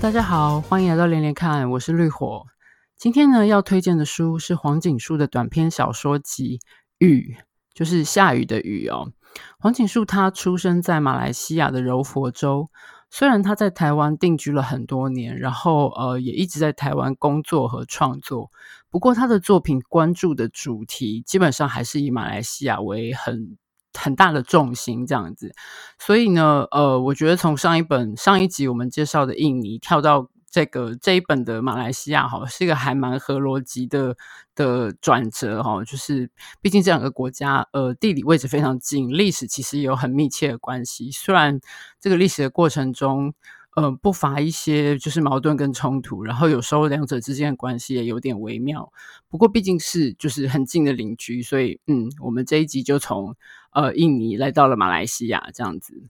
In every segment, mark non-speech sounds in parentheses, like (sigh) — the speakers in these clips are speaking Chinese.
大家好，欢迎来到连连看，我是绿火。今天呢，要推荐的书是黄锦树的短篇小说集《雨》，就是下雨的雨哦。黄锦树他出生在马来西亚的柔佛州，虽然他在台湾定居了很多年，然后呃也一直在台湾工作和创作，不过他的作品关注的主题基本上还是以马来西亚为很。很大的重心这样子，所以呢，呃，我觉得从上一本上一集我们介绍的印尼跳到这个这一本的马来西亚，哈，是一个还蛮合逻辑的的转折，哈，就是毕竟这两个国家，呃，地理位置非常近，历史其实有很密切的关系，虽然这个历史的过程中。呃，不乏一些就是矛盾跟冲突，然后有时候两者之间的关系也有点微妙。不过毕竟是就是很近的邻居，所以嗯，我们这一集就从呃印尼来到了马来西亚这样子。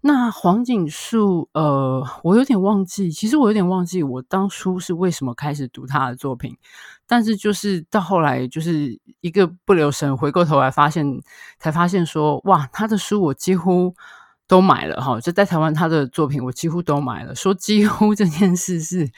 那黄锦树，呃，我有点忘记，其实我有点忘记我当初是为什么开始读他的作品，但是就是到后来就是一个不留神，回过头来发现，才发现说哇，他的书我几乎。都买了哈，就在台湾他的作品我几乎都买了。说几乎 (laughs) 这件事是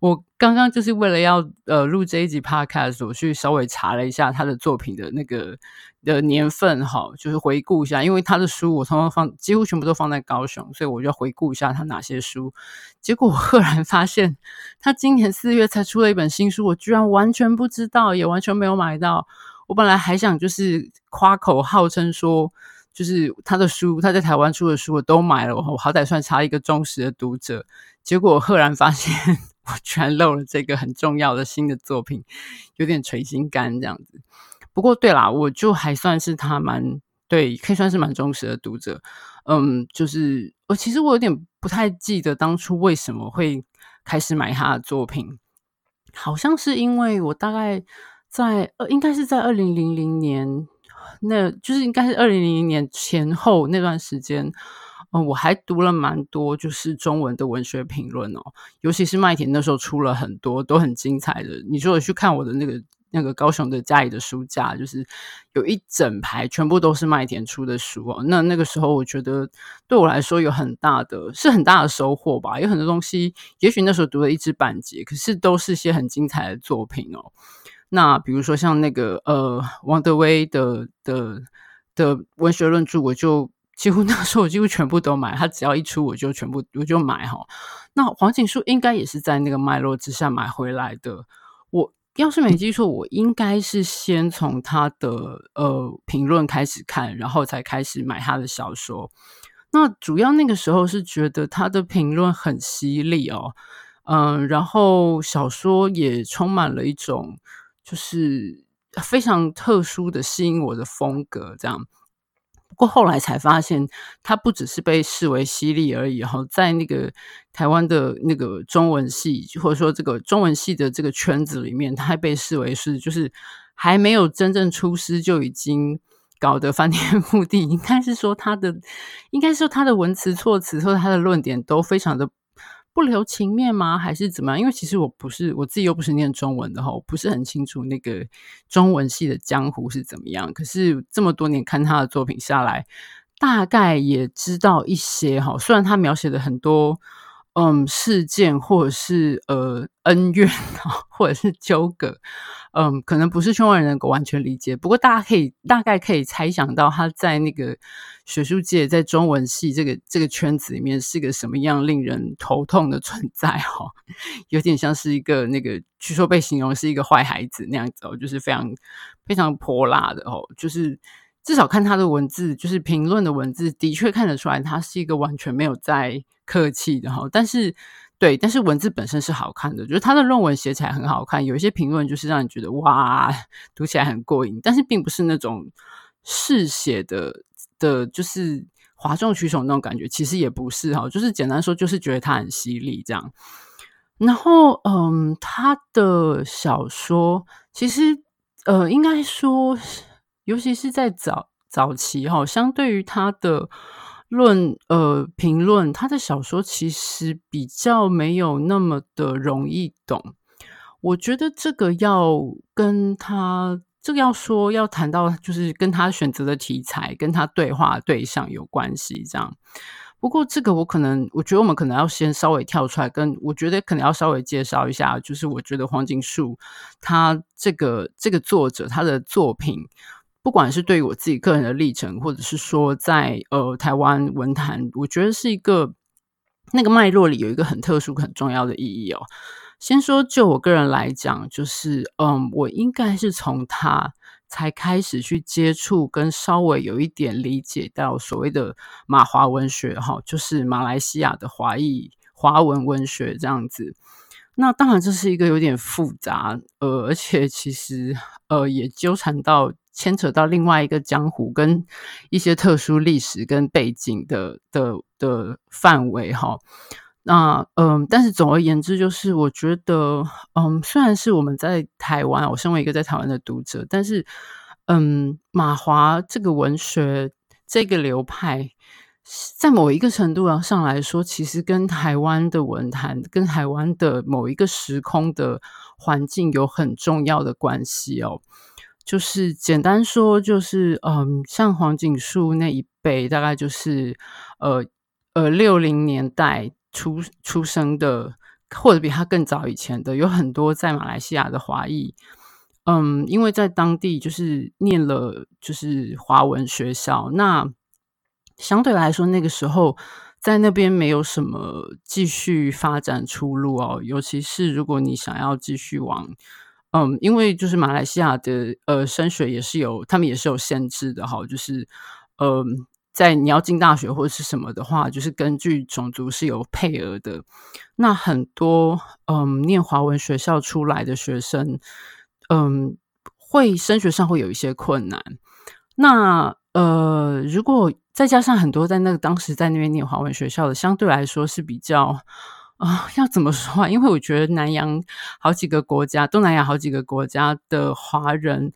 我刚刚就是为了要呃录这一集 podcast，我去稍微查了一下他的作品的那个的年份哈，就是回顾一下，因为他的书我通常放几乎全部都放在高雄，所以我就回顾一下他哪些书。结果我赫然发现，他今年四月才出了一本新书，我居然完全不知道，也完全没有买到。我本来还想就是夸口号称说。就是他的书，他在台湾出的书我都买了，我好歹算差一个忠实的读者。结果我赫然发现，(laughs) 我居然漏了这个很重要的新的作品，有点垂心肝这样子。不过对啦，我就还算是他蛮对，可以算是蛮忠实的读者。嗯，就是我其实我有点不太记得当初为什么会开始买他的作品，好像是因为我大概在呃，应该是在二零零零年。那就是应该是二零零零年前后那段时间，嗯，我还读了蛮多就是中文的文学评论哦，尤其是麦田那时候出了很多都很精彩的。你说我去看我的那个那个高雄的家里的书架，就是有一整排全部都是麦田出的书哦。那那个时候我觉得对我来说有很大的是很大的收获吧，有很多东西，也许那时候读了一知半解，可是都是些很精彩的作品哦。那比如说像那个呃王德威的的的文学论著，我就几乎那时候我几乎全部都买，他只要一出我就全部我就买哈。那黄锦树应该也是在那个脉络之下买回来的。我要是没记错，我应该是先从他的呃评论开始看，然后才开始买他的小说。那主要那个时候是觉得他的评论很犀利哦，嗯、呃，然后小说也充满了一种。就是非常特殊的吸引我的风格，这样。不过后来才发现，他不只是被视为犀利而已。哈，在那个台湾的那个中文系，或者说这个中文系的这个圈子里面，他还被视为是就是还没有真正出师就已经搞得翻天覆地。应该是说他的，应该是说他的文词措辞或者他的论点都非常的。不留情面吗？还是怎么样？因为其实我不是我自己又不是念中文的哈，不是很清楚那个中文系的江湖是怎么样。可是这么多年看他的作品下来，大概也知道一些哈。虽然他描写的很多嗯事件或者是呃恩怨或者是纠葛。嗯，可能不是圈外人能够完全理解，不过大家可以大概可以猜想到他在那个学术界，在中文系这个这个圈子里面是个什么样令人头痛的存在哈，(laughs) 有点像是一个那个据说被形容是一个坏孩子那样子哦，就是非常非常泼辣的哦，就是至少看他的文字，就是评论的文字，的确看得出来他是一个完全没有在客气的哈，但是。对，但是文字本身是好看的，就是他的论文写起来很好看，有一些评论就是让你觉得哇，读起来很过瘾，但是并不是那种嗜血的的，就是哗众取宠那种感觉，其实也不是哈，就是简单说，就是觉得他很犀利这样。然后，嗯，他的小说其实，呃，应该说，尤其是在早早期哈，相对于他的。论呃评论他的小说其实比较没有那么的容易懂，我觉得这个要跟他这个要说要谈到就是跟他选择的题材跟他对话对象有关系这样，不过这个我可能，我觉得我们可能要先稍微跳出来，跟我觉得可能要稍微介绍一下，就是我觉得黄锦树他这个这个作者他的作品，不管是对于我自己个人的历程，或者是说在呃台湾文坛，我觉得是一个那个脉络里有一个很特殊、很重要的意义哦。先说就我个人来讲，就是嗯，我应该是从他。才开始去接触跟稍微有一点理解到所谓的马华文学哈，就是马来西亚的华裔华文文学这样子。那当然这是一个有点复杂，呃，而且其实呃也纠缠到牵扯到另外一个江湖跟一些特殊历史跟背景的的的范围哈。那嗯，但是总而言之，就是我觉得，嗯，虽然是我们在台湾，我身为一个在台湾的读者，但是，嗯，马华这个文学这个流派，在某一个程度上来说，其实跟台湾的文坛、跟台湾的某一个时空的环境有很重要的关系哦。就是简单说，就是嗯，像黄锦树那一辈，大概就是呃呃六零年代。出出生的，或者比他更早以前的，有很多在马来西亚的华裔，嗯，因为在当地就是念了就是华文学校，那相对来说那个时候在那边没有什么继续发展出路哦，尤其是如果你想要继续往，嗯，因为就是马来西亚的呃升学也是有，他们也是有限制的哈，就是嗯。在你要进大学或者是什么的话，就是根据种族是有配额的。那很多嗯，念华文学校出来的学生，嗯，会升学上会有一些困难。那呃，如果再加上很多在那个当时在那边念华文学校的，相对来说是比较啊、要怎么说啊？因为我觉得南洋好几个国家，东南亚好几个国家的华人。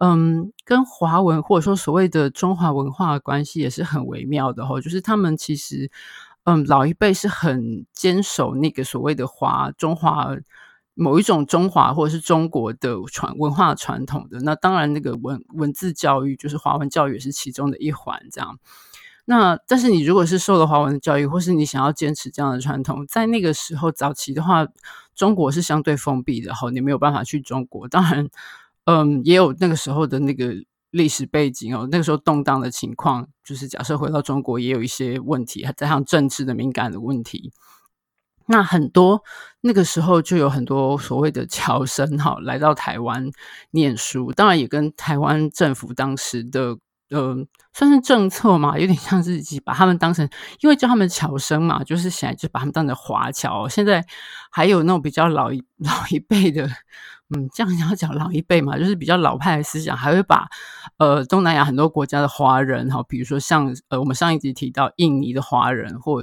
嗯，跟华文或者说所谓的中华文化的关系也是很微妙的哈，就是他们其实，嗯，老一辈是很坚守那个所谓的华中华某一种中华或者是中国的传文化传统的。那当然，那个文文字教育就是华文教育也是其中的一环，这样。那但是你如果是受了华文的教育，或是你想要坚持这样的传统，在那个时候早期的话，中国是相对封闭的哈，你没有办法去中国，当然。嗯，也有那个时候的那个历史背景哦，那个时候动荡的情况，就是假设回到中国也有一些问题，还加上政治的敏感的问题。那很多那个时候就有很多所谓的侨生哈来到台湾念书，当然也跟台湾政府当时的。呃，算是政策嘛，有点像自己把他们当成，因为叫他们侨生嘛，就是现在就把他们当成华侨。现在还有那种比较老一 (laughs) 老一辈的，嗯，这样你要讲老一辈嘛，就是比较老派的思想，还会把呃东南亚很多国家的华人哈，比如说像呃我们上一集提到印尼的华人，或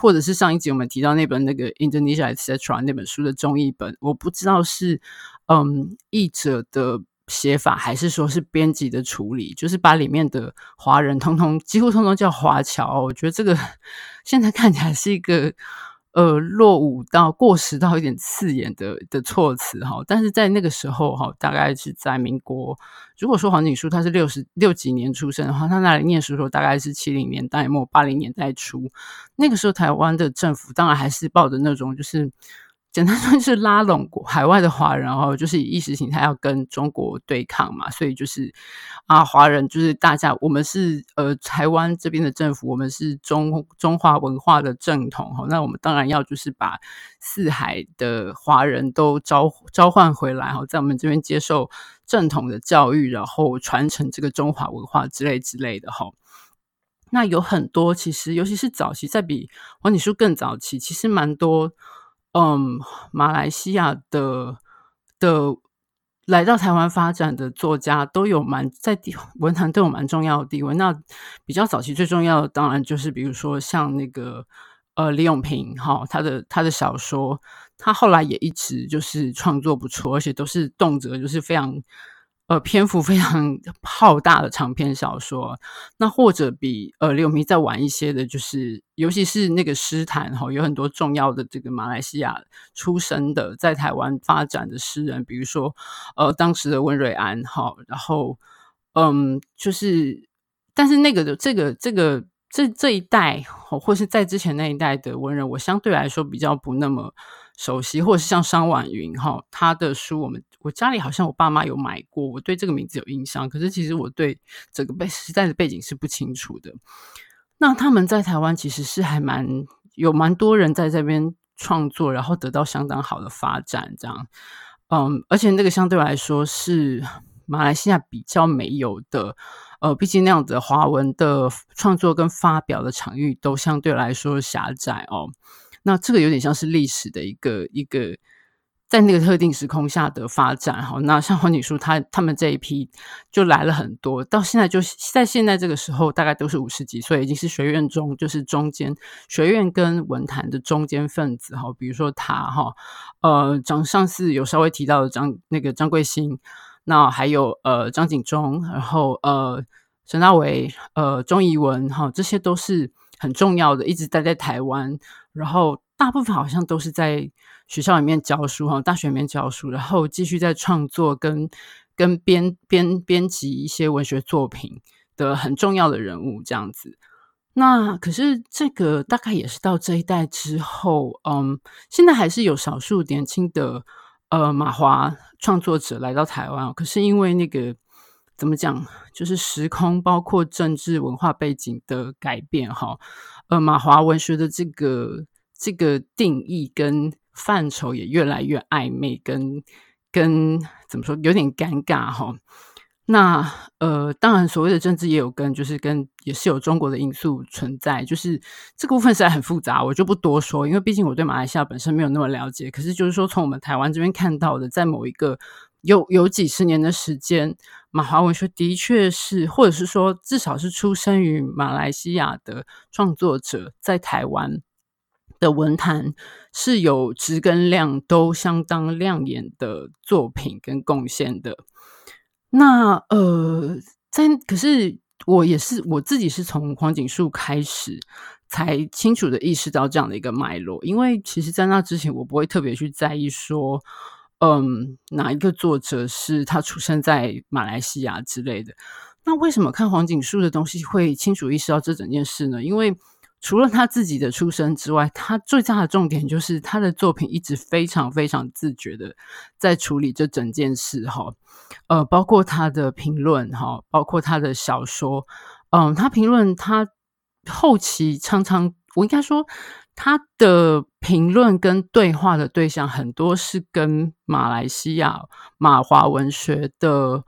或者是上一集我们提到那本那个 Indonesia etc 那本书的中译本，我不知道是嗯译者的。写法还是说是编辑的处理，就是把里面的华人通通几乎通通叫华侨。我觉得这个现在看起来是一个呃落伍到过时到有点刺眼的的措辞哈。但是在那个时候哈，大概是在民国，如果说黄景树他是六十六几年出生的话，他那里念书的时候大概是七零年代末八零年代初。那个时候台湾的政府当然还是抱着那种就是。简单说就是拉拢海外的华人哦，就是以意识形态要跟中国对抗嘛，所以就是啊，华人就是大家，我们是呃台湾这边的政府，我们是中中华文化的正统哈，那我们当然要就是把四海的华人都召召唤回来哈，在我们这边接受正统的教育，然后传承这个中华文化之类之类的哈。那有很多其实，尤其是早期，在比黄锦树更早期，其实蛮多。嗯，马来西亚的的来到台湾发展的作家都有蛮在地文坛都有蛮重要的地位。那比较早期最重要的，当然就是比如说像那个呃李永平哈，他的他的小说，他后来也一直就是创作不错，而且都是动辄就是非常。呃，篇幅非常浩大的长篇小说，那或者比呃李永平再晚一些的，就是尤其是那个诗坛哈，有很多重要的这个马来西亚出生的，在台湾发展的诗人，比如说呃当时的温瑞安哈，然后嗯，就是但是那个的这个这个这这一代，或是在之前那一代的文人，我相对来说比较不那么熟悉，或者是像商婉云哈，他的书，我们我家里好像我爸妈有买过，我对这个名字有印象，可是其实我对整个背 (laughs) 时代的背景是不清楚的。那他们在台湾其实是还蛮有蛮多人在这边创作，然后得到相当好的发展，这样，嗯，而且那个相对来说是马来西亚比较没有的。呃，毕竟那样子的华文的创作跟发表的场域都相对来说狭窄哦。那这个有点像是历史的一个一个在那个特定时空下的发展哈。那像黄景书他他们这一批就来了很多，到现在就在现在这个时候，大概都是五十几岁，已经是学院中就是中间学院跟文坛的中间分子哈。比如说他哈，呃，张上次有稍微提到的张那个张贵兴。那还有呃张景忠，然后呃陈大为，呃钟怡文哈，这些都是很重要的，一直待在台湾，然后大部分好像都是在学校里面教书哈，大学里面教书，然后继续在创作跟跟编编编辑一些文学作品的很重要的人物这样子。那可是这个大概也是到这一代之后，嗯，现在还是有少数年轻的。呃，马华创作者来到台湾，可是因为那个怎么讲，就是时空包括政治文化背景的改变，哈，呃，马华文学的这个这个定义跟范畴也越来越暧昧，跟跟怎么说，有点尴尬，哈。那呃，当然，所谓的政治也有跟，就是跟也是有中国的因素存在，就是这个部分实在很复杂，我就不多说，因为毕竟我对马来西亚本身没有那么了解。可是就是说，从我们台湾这边看到的，在某一个有有几十年的时间，马华文学的确是，或者是说至少是出生于马来西亚的创作者，在台湾的文坛是有质跟量都相当亮眼的作品跟贡献的。那呃，在可是我也是我自己是从黄锦树开始才清楚的意识到这样的一个脉络，因为其实，在那之前我不会特别去在意说，嗯，哪一个作者是他出生在马来西亚之类的。那为什么看黄锦树的东西会清楚意识到这整件事呢？因为除了他自己的出身之外，他最大的重点就是他的作品一直非常非常自觉的在处理这整件事哈，呃，包括他的评论哈，包括他的小说，嗯，他评论他后期常常，我应该说他的评论跟对话的对象很多是跟马来西亚马华文学的。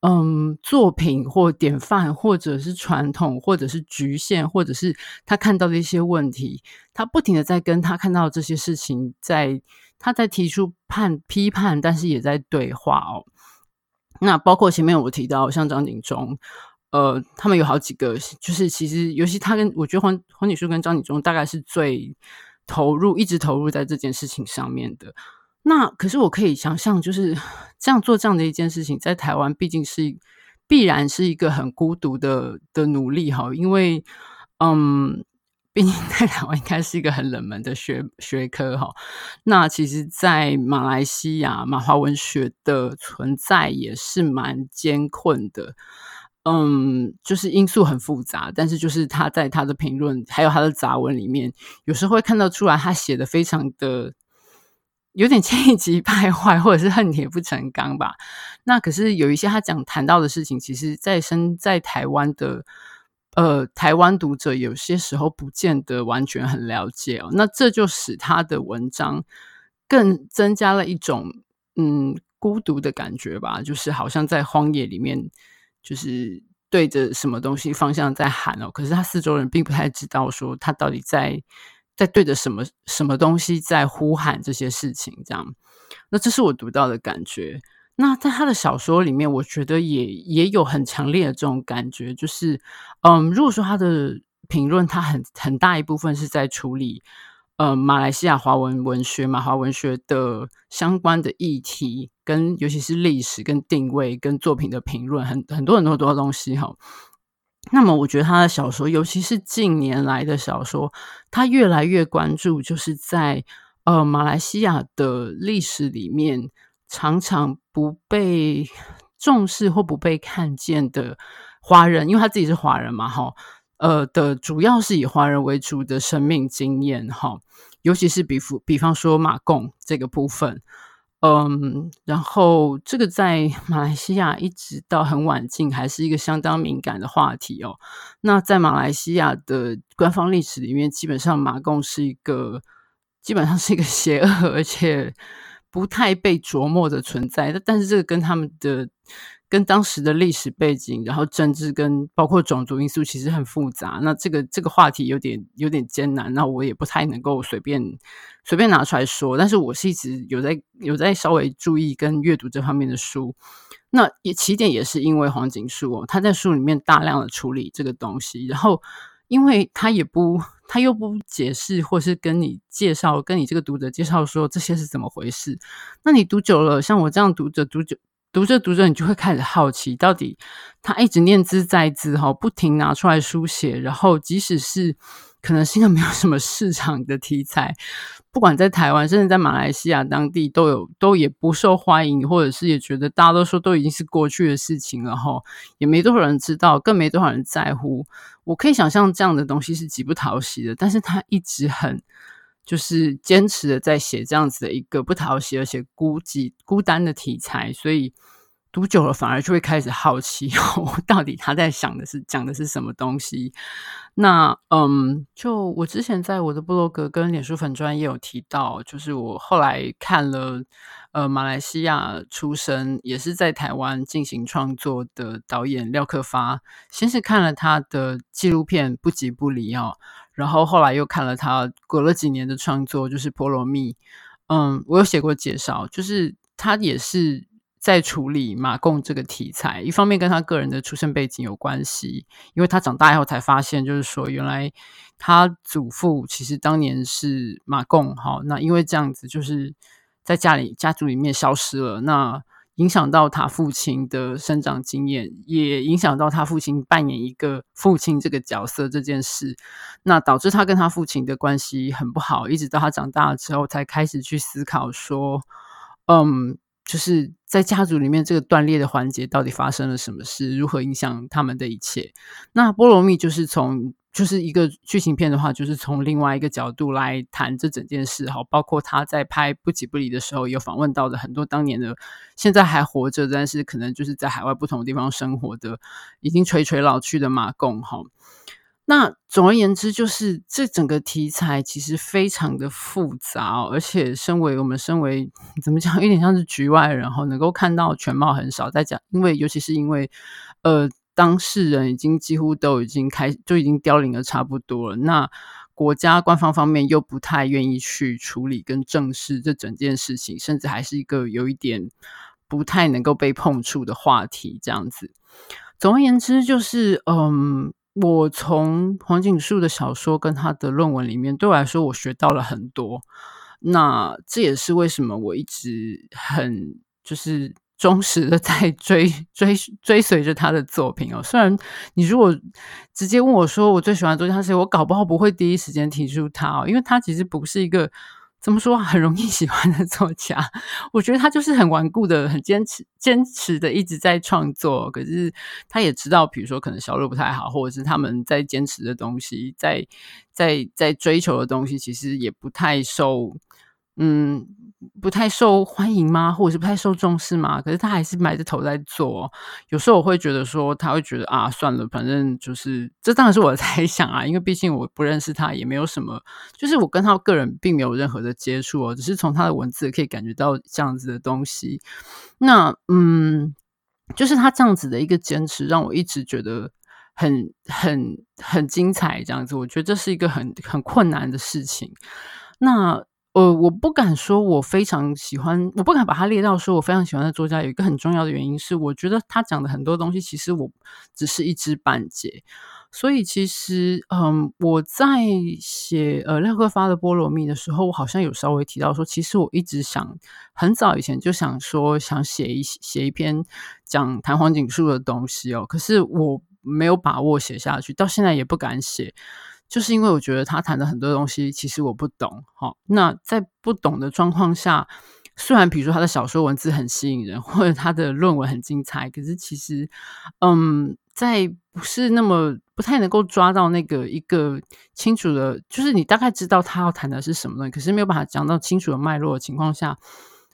嗯，作品或典范，或者是传统，或者是局限，或者是他看到的一些问题，他不停的在跟他看到这些事情在，他在提出判批判，但是也在对话哦。那包括前面我提到像张景忠，呃，他们有好几个，就是其实尤其他跟我觉得黄黄锦树跟张景忠大概是最投入，一直投入在这件事情上面的。那可是我可以想象，就是这样做这样的一件事情，在台湾毕竟是必然是一个很孤独的的努力哈，因为嗯，毕竟在台湾应该是一个很冷门的学学科哈。那其实，在马来西亚马华文学的存在也是蛮艰困的，嗯，就是因素很复杂，但是就是他在他的评论还有他的杂文里面，有时候会看到出来，他写的非常的。有点 (laughs) 气急败坏，或者是恨铁不成钢吧。那可是有一些他讲谈到的事情，其实在身在台湾的呃台湾读者，有些时候不见得完全很了解哦。那这就使他的文章更增加了一种嗯孤独的感觉吧，就是好像在荒野里面，就是对着什么东西方向在喊哦。可是他四周人并不太知道说他到底在。在对着什么什么东西在呼喊这些事情，这样，那这是我读到的感觉。那在他的小说里面，我觉得也也有很强烈的这种感觉，就是，嗯，如果说他的评论，他很很大一部分是在处理，呃，马来西亚华文文学、马华文学的相关的议题，跟尤其是历史、跟定位、跟作品的评论，很很多很多很多东西哈。那么，我觉得他的小说，尤其是近年来的小说，他越来越关注，就是在呃马来西亚的历史里面，常常不被重视或不被看见的华人，因为他自己是华人嘛，哈，呃的主要是以华人为主的生命经验哈，尤其是比比方说马共这个部分。嗯，然后这个在马来西亚一直到很晚近还是一个相当敏感的话题哦。那在马来西亚的官方历史里面，基本上马共是一个基本上是一个邪恶而且不太被琢磨的存在。但是这个跟他们的。跟当时的历史背景，然后政治跟包括种族因素其实很复杂。那这个这个话题有点有点艰难，那我也不太能够随便随便拿出来说。但是我是一直有在有在稍微注意跟阅读这方面的书。那也起点也是因为黄景树哦，他在书里面大量的处理这个东西，然后因为他也不他又不解释或是跟你介绍，跟你这个读者介绍说这些是怎么回事。那你读久了，像我这样读着读久。读着读着，你就会开始好奇，到底他一直念兹在兹哈，不停拿出来书写，然后即使是可能是一个没有什么市场的题材，不管在台湾，甚至在马来西亚当地，都有都也不受欢迎，或者是也觉得大家都说都已经是过去的事情了哈，也没多少人知道，更没多少人在乎。我可以想象这样的东西是极不讨喜的，但是他一直很。就是坚持的在写这样子的一个不讨喜而且孤寂孤单的题材，所以读久了反而就会开始好奇，(laughs) 哦，到底他在想的是讲的是什么东西？那嗯，就我之前在我的部落格跟脸书粉专也有提到，就是我后来看了呃马来西亚出生也是在台湾进行创作的导演廖克发，先是看了他的纪录片《不即不离》哦。然后后来又看了他隔了几年的创作，就是《菠萝蜜》。嗯，我有写过介绍，就是他也是在处理马共这个题材。一方面跟他个人的出生背景有关系，因为他长大以后才发现，就是说原来他祖父其实当年是马共。好，那因为这样子，就是在家里家族里面消失了。那影响到他父亲的生长经验，也影响到他父亲扮演一个父亲这个角色这件事，那导致他跟他父亲的关系很不好，一直到他长大了之后，才开始去思考说，嗯，就是在家族里面这个断裂的环节到底发生了什么事，如何影响他们的一切。那波罗蜜就是从。就是一个剧情片的话，就是从另外一个角度来谈这整件事哈，包括他在拍《不即不离》的时候，有访问到的很多当年的现在还活着，但是可能就是在海外不同地方生活的已经垂垂老去的马共哈。那总而言之，就是这整个题材其实非常的复杂，而且身为我们身为怎么讲，有点像是局外人哈，能够看到全貌很少。在讲，因为尤其是因为呃。当事人已经几乎都已经开，就已经凋零的差不多了。那国家官方方面又不太愿意去处理跟正视这整件事情，甚至还是一个有一点不太能够被碰触的话题。这样子，总而言之，就是嗯，我从黄锦树的小说跟他的论文里面，对我来说，我学到了很多。那这也是为什么我一直很就是。忠实的在追追追随着他的作品哦。虽然你如果直接问我说我最喜欢的作家是谁，我搞不好不会第一时间提出他哦，因为他其实不是一个怎么说很容易喜欢的作家。我觉得他就是很顽固的、很坚持、坚持的一直在创作。可是他也知道，比如说可能销路不太好，或者是他们在坚持的东西，在在在追求的东西，其实也不太受嗯。不太受欢迎吗？或者是不太受重视吗？可是他还是埋着头在做。有时候我会觉得说，他会觉得啊，算了，反正就是这当然是我的 (laughs) 猜想啊，因为毕竟我不认识他，也没有什么，就是我跟他个人并没有任何的接触哦，只是从他的文字可以感觉到这样子的东西。那嗯，就是他这样子的一个坚持，让我一直觉得很很很精彩。这样子，我觉得这是一个很很困难的事情。那。呃，我不敢说我非常喜欢，我不敢把它列到说我非常喜欢的作家。有一个很重要的原因是，我觉得他讲的很多东西，其实我只是一知半解。所以其实，嗯，我在写呃廖克发的《菠萝蜜》的时候，我好像有稍微提到说，其实我一直想，很早以前就想说，想写一写一篇讲谈黄锦树的东西哦，可是我没有把握写下去，到现在也不敢写。就是因为我觉得他谈的很多东西，其实我不懂。好，那在不懂的状况下，虽然比如说他的小说文字很吸引人，或者他的论文很精彩，可是其实，嗯，在不是那么不太能够抓到那个一个清楚的，就是你大概知道他要谈的是什么东西，可是没有办法讲到清楚的脉络的情况下，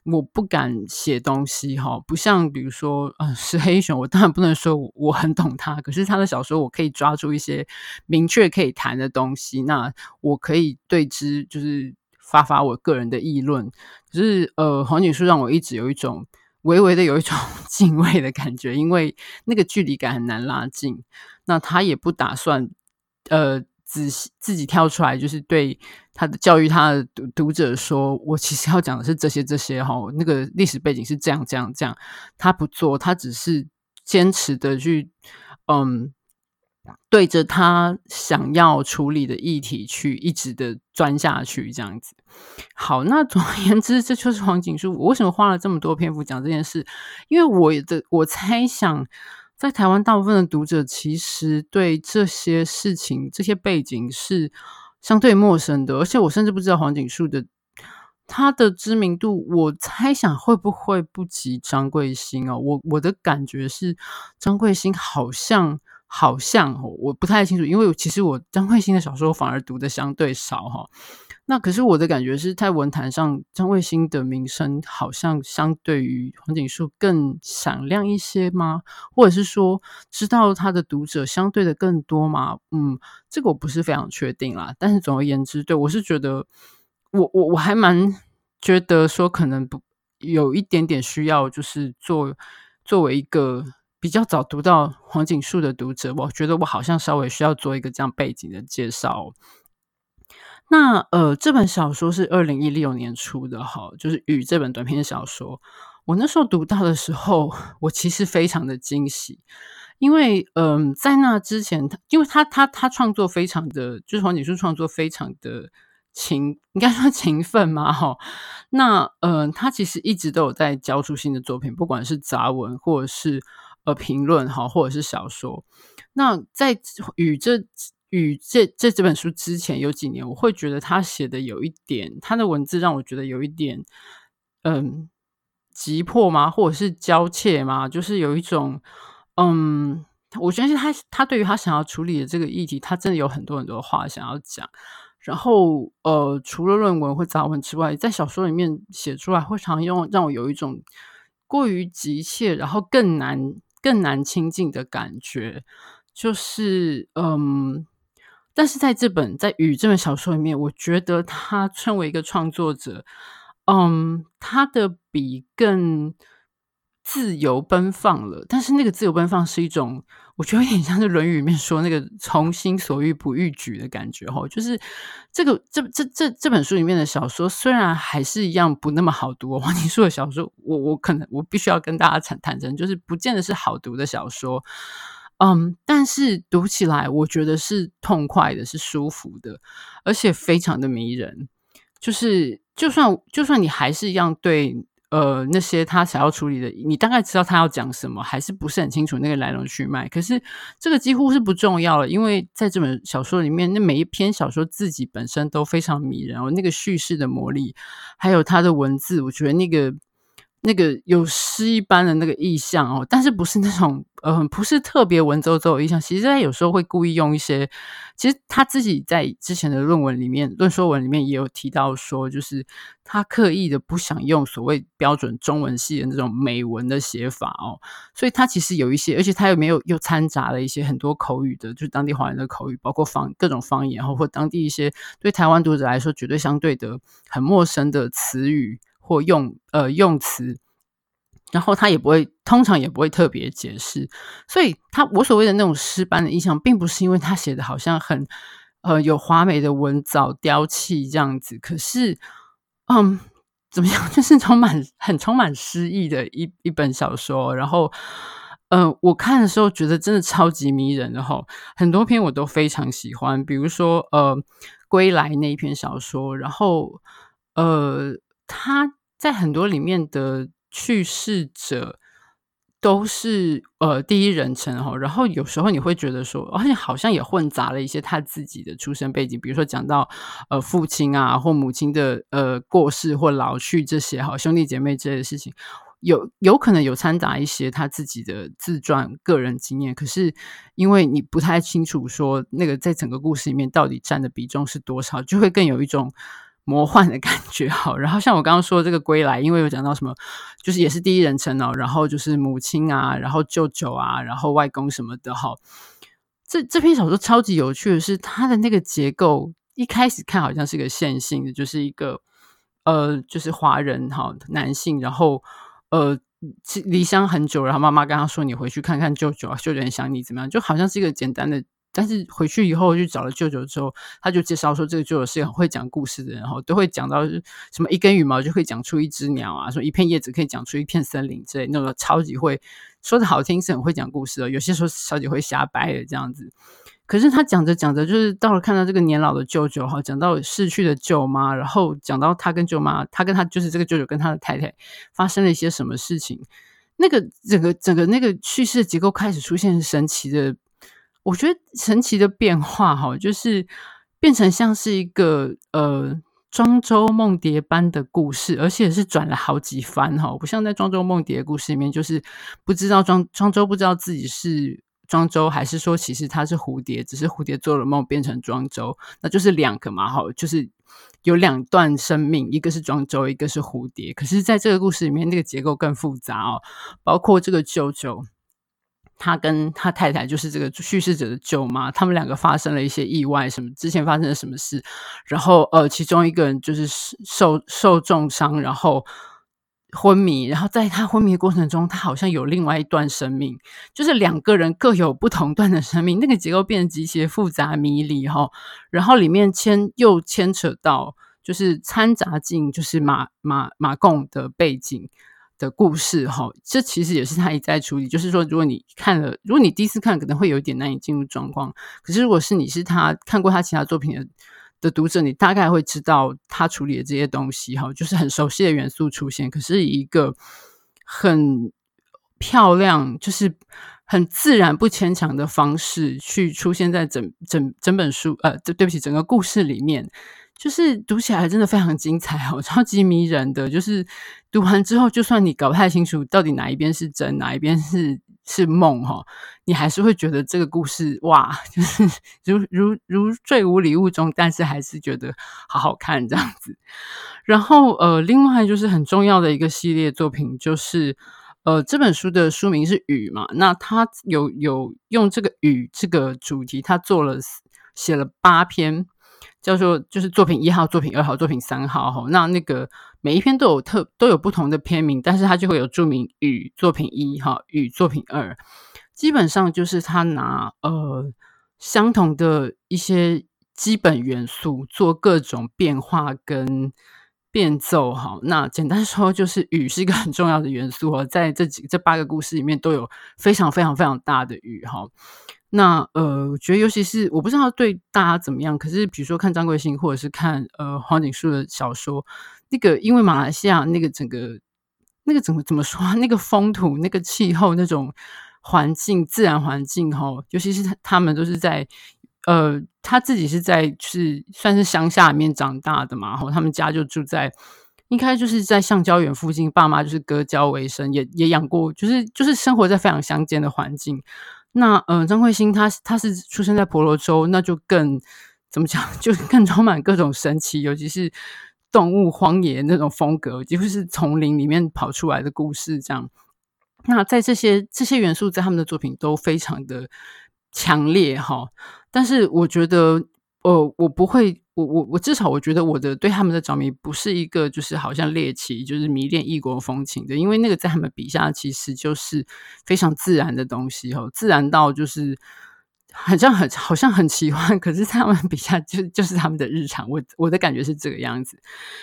我不敢写东西哈。不像比如说，呃，石黑雄，我当然不能说我，很懂他，可是他的小说我可以抓住一些明确可以谈的东西，那我可以对之就是发发我个人的议论。可是呃，黄锦树让我一直有一种微微的有一种 (laughs) 敬畏的感觉，因为那个距离感很难拉近。那他也不打算，呃，自自己跳出来，就是对他的教育他的读读者说，我其实要讲的是这些这些哈，那个历史背景是这样这样这样。他不做，他只是坚持的去，嗯，对着他想要处理的议题去一直的钻下去，这样子。好，那总而言之，这就是黄景树。我为什么花了这么多篇幅讲这件事？因为我的我猜想。在台湾，大部分的读者其实对这些事情、这些背景是相对陌生的，而且我甚至不知道黄锦树的他的知名度，我猜想会不会不及张贵兴哦？我我的感觉是，张贵兴好像好像我不太清楚，因为其实我张贵兴的小说反而读的相对少哈。那可是我的感觉是在文坛上，张卫星的名声好像相对于黄锦树更响亮一些吗？或者是说，知道他的读者相对的更多吗？嗯，这个我不是非常确定啦。但是总而言之，对，我是觉得，我我我还蛮觉得说，可能不有一点点需要，就是作作为一个比较早读到黄锦树的读者，我觉得我好像稍微需要做一个这样背景的介绍。那呃，这本小说是二零一六年出的哈，就是《雨》这本短篇小说。我那时候读到的时候，我其实非常的惊喜，因为嗯、在那之前，他因为他他他创作非常的，就是黄锦树创作非常的勤，应该说勤奋嘛哈。那嗯、他其实一直都有在交出新的作品，不管是杂文或者是呃评论哈，或者是小说。那在《雨》这。与这这这本书之前有几年，我会觉得他写的有一点，他的文字让我觉得有一点，嗯，急迫吗？或者是娇怯吗？就是有一种，嗯，我相信他他对于他想要处理的这个议题，他真的有很多很多话想要讲。然后，呃，除了论文或杂文之外，在小说里面写出来，会常用让我有一种过于急切，然后更难更难亲近的感觉，就是，嗯。但是在这本在《雨》这本小说里面，我觉得他身为一个创作者，嗯，他的笔更自由奔放了。但是那个自由奔放是一种，我觉得有点像是《论语》里面说那个“从心所欲不逾矩”的感觉哈。就是这个这这这这本书里面的小说，虽然还是一样不那么好读。黄锦树的小说，我我可能我必须要跟大家坦坦诚，就是不见得是好读的小说。嗯，但是读起来我觉得是痛快的，是舒服的，而且非常的迷人。就是就算就算你还是一样对呃那些他想要处理的，你大概知道他要讲什么，还是不是很清楚那个来龙去脉。可是这个几乎是不重要了，因为在这本小说里面，那每一篇小说自己本身都非常迷人，哦，那个叙事的魔力，还有他的文字，我觉得那个。那个有诗一般的那个意象哦，但是不是那种呃，不是特别文绉绉的意象。其实他有时候会故意用一些，其实他自己在之前的论文里面、论说文里面也有提到说，就是他刻意的不想用所谓标准中文系的那种美文的写法哦，所以他其实有一些，而且他又没有又掺杂了一些很多口语的，就是当地华人的口语，包括方各种方言，然后或当地一些对台湾读者来说绝对相对的很陌生的词语。或用呃用词，然后他也不会，通常也不会特别解释，所以他我所谓的那种诗般的印象，并不是因为他写的好像很呃有华美的文藻雕砌这样子，可是嗯怎么样，(laughs) 就是充满很充满诗意的一一本小说，然后呃我看的时候觉得真的超级迷人，然后很多篇我都非常喜欢，比如说呃归来那一篇小说，然后呃。他在很多里面的去世者都是呃第一人称哈，然后有时候你会觉得说，而且好像也混杂了一些他自己的出生背景，比如说讲到呃父亲啊或母亲的呃过世或老去这些哈兄弟姐妹这些事情，有有可能有掺杂一些他自己的自传个人经验，可是因为你不太清楚说那个在整个故事里面到底占的比重是多少，就会更有一种魔幻的感觉。(laughs) 好，然后像我刚刚说的这个归来，因为有讲到什么，就是也是第一人称哦，然后就是母亲啊，然后舅舅啊，然后外公什么的。哈，这这篇小说超级有趣的是它的那个结构，一开始看好像是个线性的，就是一个呃，就是华人哈男性，然后。呃，离乡很久，然后妈妈跟他说：“你回去看看舅舅啊，舅舅很想你，怎么样？”就好像是一个简单的，但是回去以后就找了舅舅之后，他就介绍说：“这个舅舅是很会讲故事的人，然后都会讲到什么一根羽毛就可以讲出一只鸟啊，说一片叶子可以讲出一片森林之类，那个超级会说的好听，是很会讲故事的。有些时候小姐会瞎掰的这样子。”可是他讲着讲着，就是到了看到这个年老的舅舅哈，讲到逝去的舅妈，然后讲到他跟舅妈，他跟他就是这个舅舅跟他的太太发生了一些什么事情，那个整个整个那个叙事结构开始出现神奇的，我觉得神奇的变化哈，就是变成像是一个呃庄周梦蝶般的故事，而且是转了好几番哈，不像在庄周梦蝶的故事里面，就是不知道庄庄周不知道自己是。庄周还是说，其实他是蝴蝶，只是蝴蝶做了梦变成庄周，那就是两个嘛，哈，就是有两段生命，一个是庄周，一个是蝴蝶。可是，在这个故事里面，那个结构更复杂哦，包括这个舅舅，他跟他太太，就是这个叙事者的舅妈，他们两个发生了一些意外，什么之前发生了什么事，然后呃，其中一个人就是受受重伤，然后。昏迷，然后在他昏迷的过程中，他好像有另外一段生命，就是两个人各有不同段的生命，那个结构变得极其复杂迷离哈。然后里面牵又牵扯到，就是掺杂进就是马马马共的背景的故事哈。这其实也是他一再处理，就是说，如果你看了，如果你第一次看，可能会有一点难以进入状况。可是如果是你是他看过他其他作品的。的读者，你大概会知道他处理的这些东西，哈，就是很熟悉的元素出现，可是以一个很漂亮，就是很自然不牵强的方式去出现在整整整本书，呃，对对不起，整个故事里面，就是读起来真的非常精彩哦，(laughs) 超级迷人的，就是读完之后，就算你搞不太清楚到底哪一边是真，哪一边是。是梦哈，你还是会觉得这个故事哇，(laughs) 就是如如如坠无里雾中，但是还是觉得好好看这样子。然后呃，另外就是很重要的一个系列作品，就是呃这本书的书名是《雨》嘛，那他有有用这个雨这个主题，他做了写了八篇。叫做就是作品一号、作品二号、作品三号哈，那那个每一篇都有特都有不同的篇名，但是它就会有注明“与作品一”哈，“雨作品二”，基本上就是他拿呃相同的一些基本元素做各种变化跟变奏哈。那简单说就是雨是一个很重要的元素哦，在这几这八个故事里面都有非常非常非常大的雨哈。那呃，我觉得尤其是我不知道对大家怎么样，可是比如说看张贵兴，或者是看呃黄锦树的小说，那个因为马来西亚那个整个那个怎么怎么说，那个风土、那个气候、那种环境、自然环境哈，尤其是他他们都是在呃他自己是在是算是乡下里面长大的嘛，然后他们家就住在应该就是在橡胶园附近，爸妈就是割胶为生，也也养过，就是就是生活在非常乡间的环境。那呃，张慧欣他他是出生在婆罗洲，那就更怎么讲，(laughs) 就更充满各种神奇，尤其是动物荒野那种风格，几乎是丛林里面跑出来的故事这样。那在这些这些元素在他们的作品都非常的强烈哈，但是我觉得。呃，我不会，我我我至少我觉得我的对他们的着迷不是一个就是好像猎奇，就是迷恋异国风情的，因为那个在他们笔下其实就是非常自然的东西哦，自然到就是好像很好像很奇幻，可是他们笔下就就是他们的日常，我我的感觉是这个样子。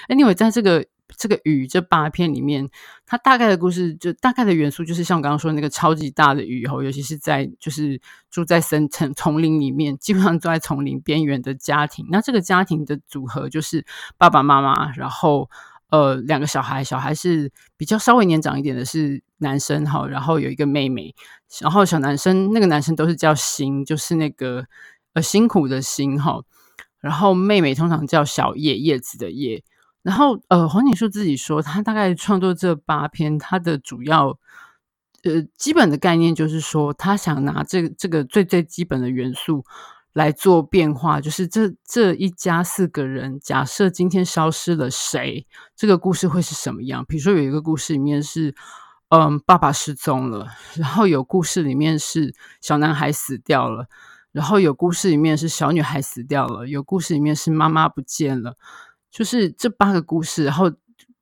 Anyway，在这个。这个雨这八篇里面，它大概的故事就大概的元素，就是像我刚刚说的那个超级大的雨后，尤其是在就是住在森丛丛林里面，基本上住在丛林边缘的家庭。那这个家庭的组合就是爸爸妈妈，然后呃两个小孩，小孩是比较稍微年长一点的是男生哈，然后有一个妹妹，然后小男生那个男生都是叫辛，就是那个呃辛苦的辛哈，然后妹妹通常叫小叶叶子的叶。然后呃，黄锦树自己说，他大概创作这八篇，他的主要呃基本的概念就是说，他想拿这这个最最基本的元素来做变化，就是这这一家四个人，假设今天消失了谁，这个故事会是什么样？比如说有一个故事里面是。嗯，爸爸失踪了，然后有故事里面是小男孩死掉了，然后有故事里面是小女孩死掉了，有故事里面是妈妈不见了，就是这八个故事，然后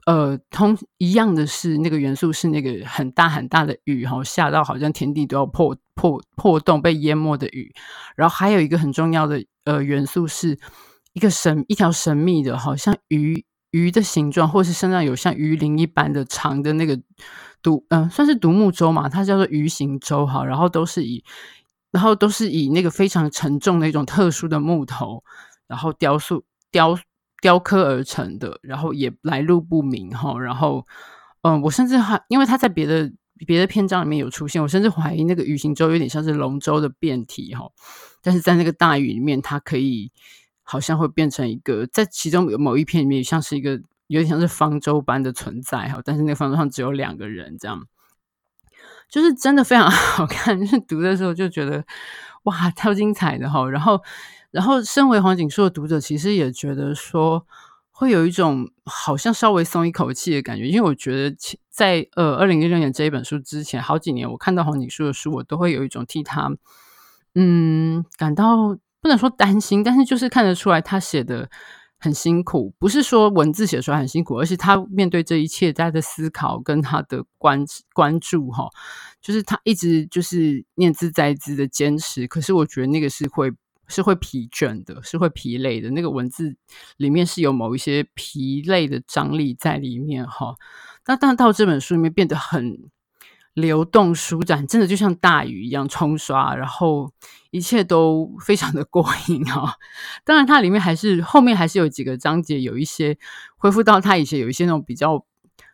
呃，通一样的是那个元素是那个很大很大的雨，然后下到好像天地都要破破破洞被淹没的雨，然后还有一个很重要的呃元素是一个神一条神秘的，好像鱼鱼的形状，或是身上有像鱼鳞一般的长的那个。独嗯、呃，算是独木舟嘛，它叫做鱼形舟哈，然后都是以，然后都是以那个非常沉重的一种特殊的木头，然后雕塑雕雕刻而成的，然后也来路不明哈，然后嗯、我甚至还因为他在别的别的篇章里面有出现，我甚至怀疑那个鱼形舟有点像是龙舟的变体哈，但是在那个大雨里面，它可以好像会变成一个，在其中有某一篇里面像是一个。有点像是方舟般的存在哈，但是那个方舟上只有两个人，这样就是真的非常 (laughs) 好看。就是读的时候就觉得哇，超精彩的哈。然后，然后身为黄锦树的读者，其实也觉得说会有一种好像稍微松一口气的感觉，因为我觉得在呃二零一六年这一本书之前好几年，我看到黄锦树的书，我都会有一种替他嗯感到不能说担心，但是就是看得出来他写的。很辛苦，不是说文字写出来很辛苦，而是他面对这一切，他的思考跟他的关关注，哈，就是他一直就是念兹在兹的坚持。可是我觉得那个是会是会疲倦的，是会疲累的。那个文字里面是有某一些疲累的张力在里面，哈。但但到这本书里面变得很。流动舒展，真的就像大雨一样冲刷，然后一切都非常的过瘾哈、当然，它里面还是后面还是有几个章节有一些恢复到它以前有一些那种比较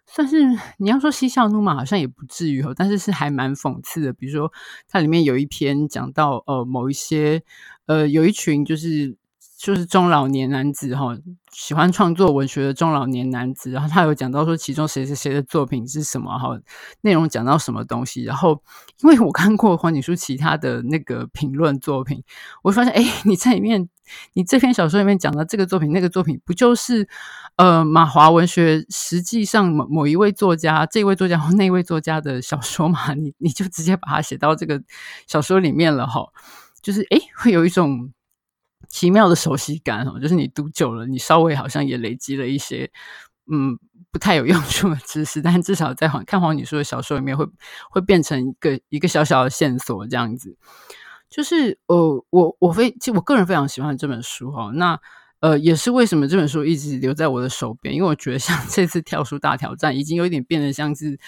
算是你要说嬉笑怒骂，好像也不至于哦，但是是还蛮讽刺的。比如说，它里面有一篇讲到呃某一些呃有一群就是。就是中老年男子哈，喜欢创作文学的中老年男子，然后他有讲到说其中谁谁谁的作品是什么哈，内容讲到什么东西，然后因为我看过黄景书其他的那个评论作品，我发现哎，你在里面，你这篇小说里面讲的这个作品那个作品，不就是呃马华文学实际上某某一位作家，这位作家或那位作家的小说嘛？你你就直接把它写到这个小说里面了哈，就是哎会有一种。奇妙的熟悉感哦，就是你读久了，你稍微好像也累积了一些嗯不太有用处的知识，但至少在看黄锦树的小说里面会会变成一个一个小小的线索这样子。就是呃，我我非其实我个人非常喜欢这本书哈，那呃也是为什么这本书一直留在我的手边，因为我觉得像这次跳书大挑战已经有一点变得像是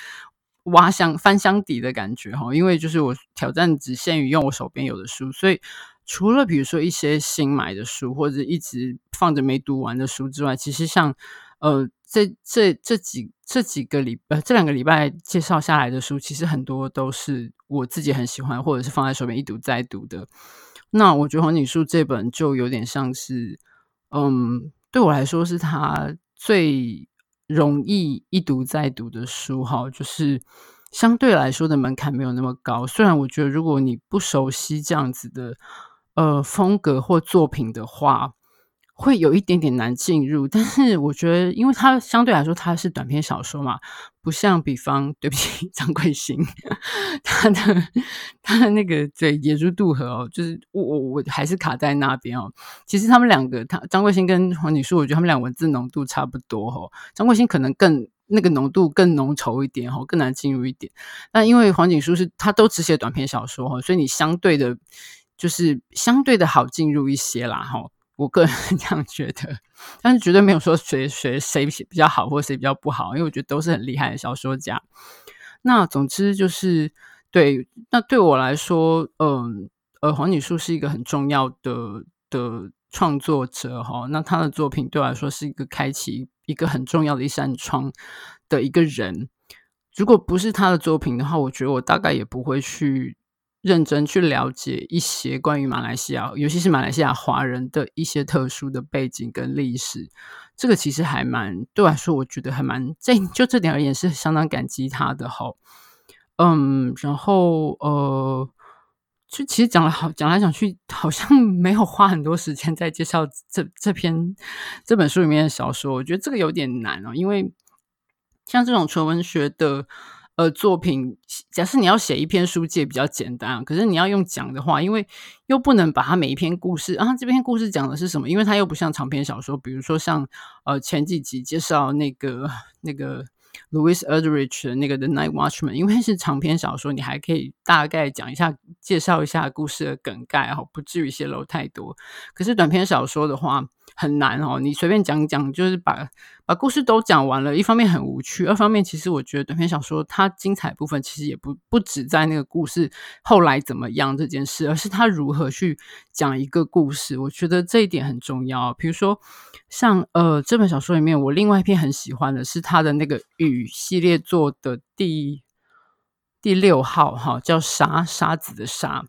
挖箱翻箱底的感觉哈，因为就是我挑战只限于用我手边有的书，所以。除了比如说一些新买的书，或者一直放着没读完的书之外，其实像呃这这这几这几个礼呃这两个礼拜介绍下来的书，其实很多都是我自己很喜欢，或者是放在手边一读再读的。那我觉得黄景树这本就有点像是，嗯，对我来说是他最容易一读再读的书哈，就是相对来说的门槛没有那么高。虽然我觉得如果你不熟悉这样子的。呃，风格或作品的话，会有一点点难进入。但是我觉得，因为它相对来说它是短篇小说嘛，不像比方，对不起，(laughs) 张贵兴，他的他的那个对《野猪渡河》哦，就是我我我还是卡在那边哦。其实他们两个，他张贵兴跟黄锦树，我觉得他们俩文字浓度差不多哦。张贵兴可能更那个浓度更浓稠一点哦，更难进入一点。那因为黄景书是他都只写短篇小说哦，所以你相对的。就是相对的好进入一些啦，哈，我个人 (laughs) 这样觉得，但是绝对没有说谁谁谁比较好或谁比较不好，因为我觉得都是很厉害的小说家。那总之就是对，那对我来说，嗯呃，黄锦树是一个很重要的的创作者，哈，那他的作品对我来说是一个开启一个很重要的一扇窗的一个人。如果不是他的作品的话，我觉得我大概也不会去。认真去了解一些关于马来西亚，尤其是马来西亚华人的一些特殊的背景跟历史。这个其实还蛮对我来说，我觉得还蛮这就这点而言是相当感激他的哈。嗯，然后呃，就其实讲了好讲来讲去，好像没有花很多时间在介绍这这篇这本书里面的小说。我觉得这个有点难哦，因为像这种纯文学的。呃，作品假设你要写一篇书介比较简单，可是你要用讲的话，因为又不能把它每一篇故事啊，这篇故事讲的是什么？因为它又不像长篇小说，比如说像呃前几集介绍那个那个 Louise Erdrich 的那个 The Night Watchman，因为是长篇小说，你还可以大概讲一下，介绍一下故事的梗概，哈，不至于泄露太多。可是短篇小说的话，很难哦，你随便讲讲，就是把把故事都讲完了。一方面很无趣，二方面其实我觉得短篇小说它精彩部分其实也不不止在那个故事后来怎么样这件事，而是它如何去讲一个故事。我觉得这一点很重要。比如说像呃这本小说里面，我另外一篇很喜欢的是它的那个雨系列作的第第六号哈，叫沙沙子的沙。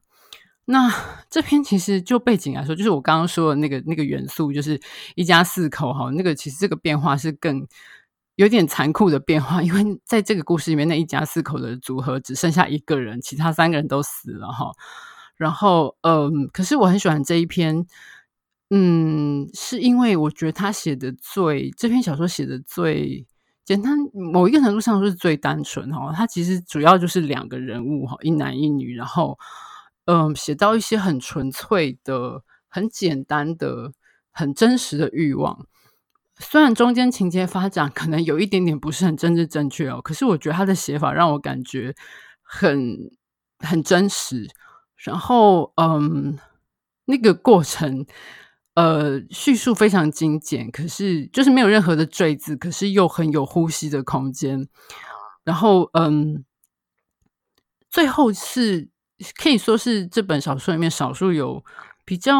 那这篇其实就背景来说，就是我刚刚说的那个那个元素，就是一家四口哈。那个其实这个变化是更有点残酷的变化，因为在这个故事里面，那一家四口的组合只剩下一个人，其他三个人都死了哈。然后，嗯，可是我很喜欢这一篇，嗯，是因为我觉得他写的最这篇小说写的最简单，某一个程度上是最单纯哈。他其实主要就是两个人物哈，一男一女，然后。嗯，写到一些很纯粹的、很简单的、很真实的欲望。虽然中间情节发展可能有一点点不是很政治正确哦，可是我觉得他的写法让我感觉很很真实。然后，嗯，那个过程，呃，叙述非常精简，可是就是没有任何的赘字，可是又很有呼吸的空间。然后，嗯，最后是。可以说是这本小说里面少数有比较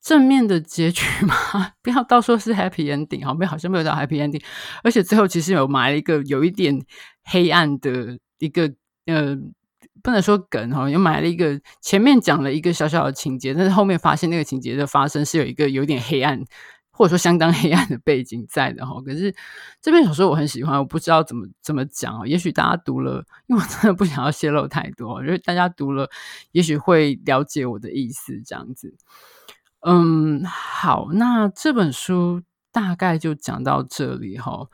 正面的结局嘛？(laughs) 不要到说是 happy ending，好，没好像没有到 happy ending，而且最后其实有埋了一个有一点黑暗的一个呃，不能说梗哈，有埋了一个前面讲了一个小小的情节，但是后面发现那个情节的发生是有一个有点黑暗。或者说相当黑暗的背景在的哈，可是这篇小说我很喜欢，我不知道怎么怎么讲，也许大家读了，因为我真的不想要泄露太多，就是大家读了也许会了解我的意思这样子。嗯，好，那这本书大概就讲到这里哈。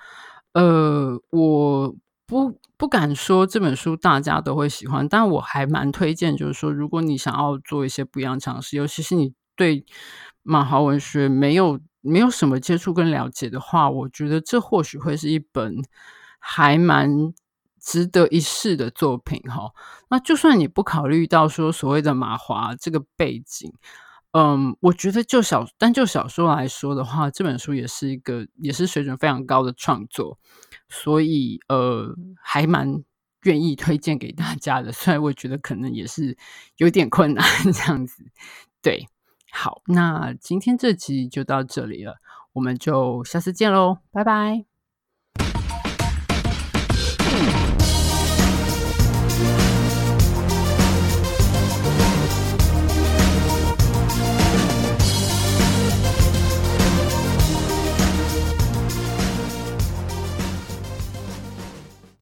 呃，我不不敢说这本书大家都会喜欢，但我还蛮推荐，就是说如果你想要做一些不一样尝试，尤其是你对马豪文学没有。没有什么接触跟了解的话，我觉得这或许会是一本还蛮值得一试的作品哈。那就算你不考虑到说所谓的马华这个背景，嗯，我觉得就小单就小说来说的话，这本书也是一个也是水准非常高的创作，所以呃，还蛮愿意推荐给大家的。(laughs) 虽然我觉得可能也是有点困难这样子，对。好，那今天这集就到这里了，我们就下次见喽，拜拜。